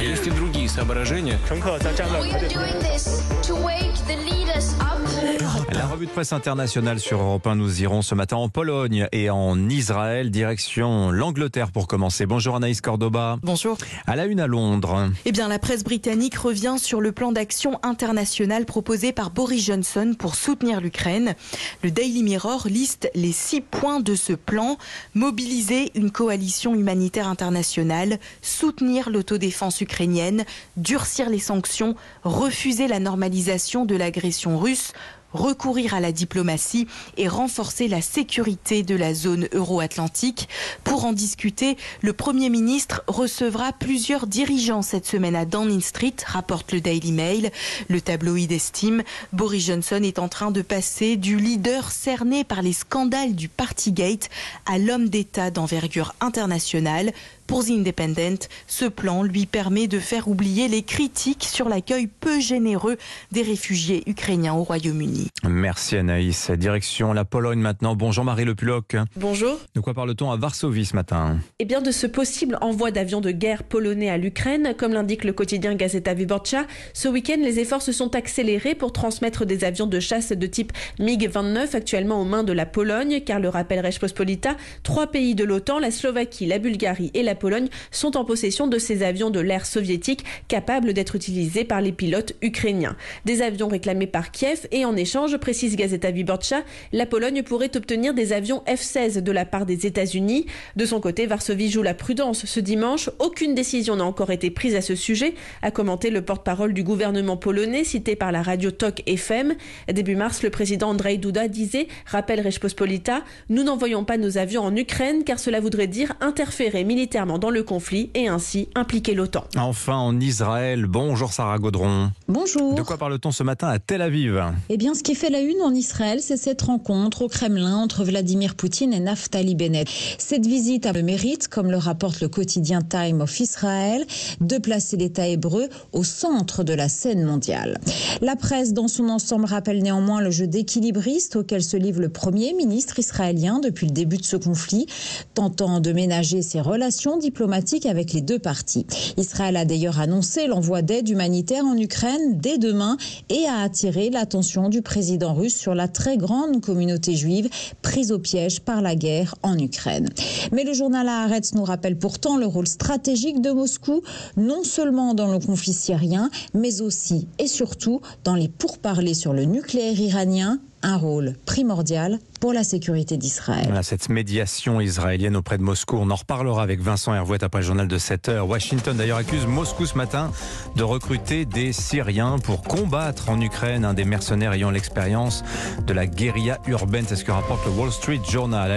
Есть и другие соображения. revue de presse internationale sur Europe 1, nous irons ce matin en Pologne et en Israël, direction l'Angleterre pour commencer. Bonjour Anaïs Cordoba. Bonjour. À la une à Londres. Eh bien, la presse britannique revient sur le plan d'action international proposé par Boris Johnson pour soutenir l'Ukraine. Le Daily Mirror liste les six points de ce plan. Mobiliser une coalition humanitaire internationale, soutenir l'autodéfense ukrainienne, durcir les sanctions, refuser la normalisation de l'agression russe, recourir à la diplomatie et renforcer la sécurité de la zone euro-atlantique. Pour en discuter, le Premier ministre recevra plusieurs dirigeants cette semaine à Downing Street, rapporte le Daily Mail. Le tabloïd estime Boris Johnson est en train de passer du leader cerné par les scandales du Partygate à l'homme d'État d'envergure internationale. Pour The Independent, ce plan lui permet de faire oublier les critiques sur l'accueil peu généreux des réfugiés ukrainiens au Royaume-Uni. Merci Anaïs. Direction la Pologne maintenant. Bonjour Marie Le Puloc. Bonjour. De quoi parle-t-on à Varsovie ce matin? Eh bien, de ce possible envoi d'avions de guerre polonais à l'Ukraine, comme l'indique le quotidien Gazeta Wyborcza, ce week-end, les efforts se sont accélérés pour transmettre des avions de chasse de type MiG-29 actuellement aux mains de la Pologne, car le rappel Respospolita, trois pays de l'OTAN, la Slovaquie, la Bulgarie et la Pologne, sont en possession de ces avions de l'ère soviétique capables d'être utilisés par les pilotes ukrainiens. Des avions réclamés par Kiev et en échange, précise Gazeta Wyborcza, la Pologne pourrait obtenir des avions F-16 de la part des États-Unis. De son côté, Varsovie joue la prudence ce dimanche. Aucune décision n'a encore été prise à ce sujet, a commenté le porte-parole du gouvernement polonais cité par la radio TOK FM. Début mars, le président Andrzej Duda disait, rappelle Respospolita, nous n'envoyons pas nos avions en Ukraine car cela voudrait dire interférer militairement dans le conflit et ainsi impliquer l'OTAN. Enfin en Israël. Bonjour Sarah Gaudron. Bonjour. De quoi parle-t-on ce matin à Tel Aviv? Eh bien, ce qui fait la une en Israël, c'est cette rencontre au Kremlin entre Vladimir Poutine et Naftali Bennett. Cette visite a le mérite, comme le rapporte le quotidien Time of Israel, de placer l'État hébreu au centre de la scène mondiale. La presse, dans son ensemble, rappelle néanmoins le jeu d'équilibriste auquel se livre le premier ministre israélien depuis le début de ce conflit, tentant de ménager ses relations diplomatiques avec les deux parties. Israël a d'ailleurs annoncé l'envoi d'aide humanitaire en Ukraine dès demain et a attiré l'attention du président russe sur la très grande communauté juive prise au piège par la guerre en Ukraine. Mais le journal Haaretz nous rappelle pourtant le rôle stratégique de Moscou, non seulement dans le conflit syrien, mais aussi et surtout dans les pourparlers sur le nucléaire iranien, un rôle primordial pour la sécurité d'Israël. Cette médiation israélienne auprès de Moscou. On en reparlera avec Vincent Hervouet après le journal de 7 heures. Washington d'ailleurs accuse Moscou ce matin de recruter des Syriens pour combattre en Ukraine un des mercenaires ayant l'expérience de la guérilla urbaine. C'est ce que rapporte le Wall Street Journal.